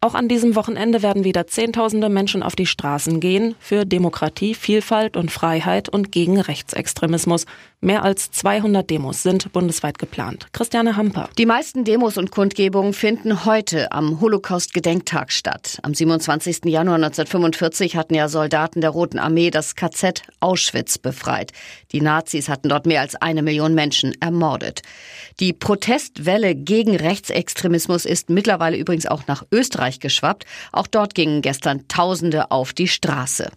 Auch an diesem Wochenende werden wieder Zehntausende Menschen auf die Straßen gehen für Demokratie, Vielfalt und Freiheit und gegen Rechtsextremismus. Mehr als 200 Demos sind bundesweit geplant. Christiane Hamper. Die meisten Demos und Kundgebungen finden heute am Holocaust-Gedenktag statt. Am 27. Januar 1945 hatten ja Soldaten der Roten Armee das KZ Auschwitz befreit. Die Nazis hatten dort mehr als eine Million Menschen ermordet. Die Protestwelle gegen Rechtsextremismus ist mittlerweile übrigens auch nach Österreich geschwappt. Auch dort gingen gestern Tausende auf die Straße.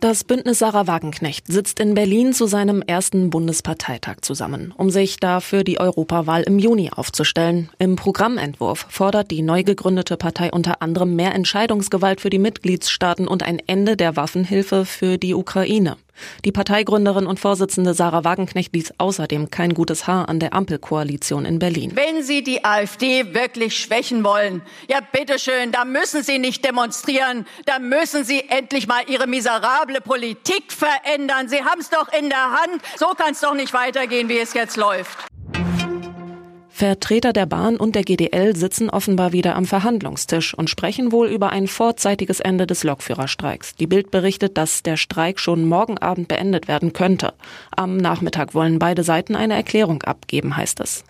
Das Bündnis Sarah Wagenknecht sitzt in Berlin zu seinem ersten Bundesparteitag zusammen, um sich dafür die Europawahl im Juni aufzustellen. Im Programmentwurf fordert die neu gegründete Partei unter anderem mehr Entscheidungsgewalt für die Mitgliedstaaten und ein Ende der Waffenhilfe für die Ukraine. Die Parteigründerin und Vorsitzende Sarah Wagenknecht ließ außerdem kein gutes Haar an der Ampelkoalition in Berlin. Wenn Sie die AfD wirklich schwächen wollen, ja bitteschön, da müssen Sie nicht demonstrieren, da müssen Sie endlich mal Ihre miserable Politik verändern. Sie haben es doch in der Hand. So kann es doch nicht weitergehen, wie es jetzt läuft. Vertreter der Bahn und der GDL sitzen offenbar wieder am Verhandlungstisch und sprechen wohl über ein vorzeitiges Ende des Lokführerstreiks. Die Bild berichtet, dass der Streik schon morgen Abend beendet werden könnte. Am Nachmittag wollen beide Seiten eine Erklärung abgeben, heißt es.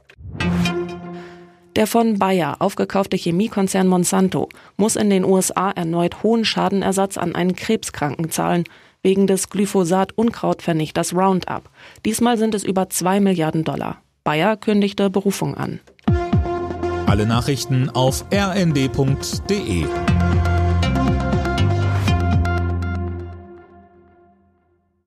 Der von Bayer aufgekaufte Chemiekonzern Monsanto muss in den USA erneut hohen Schadenersatz an einen Krebskranken zahlen wegen des Glyphosat-Unkrautvernichters Roundup. Diesmal sind es über zwei Milliarden Dollar. Bayer kündigte Berufung an. Alle Nachrichten auf rnd.de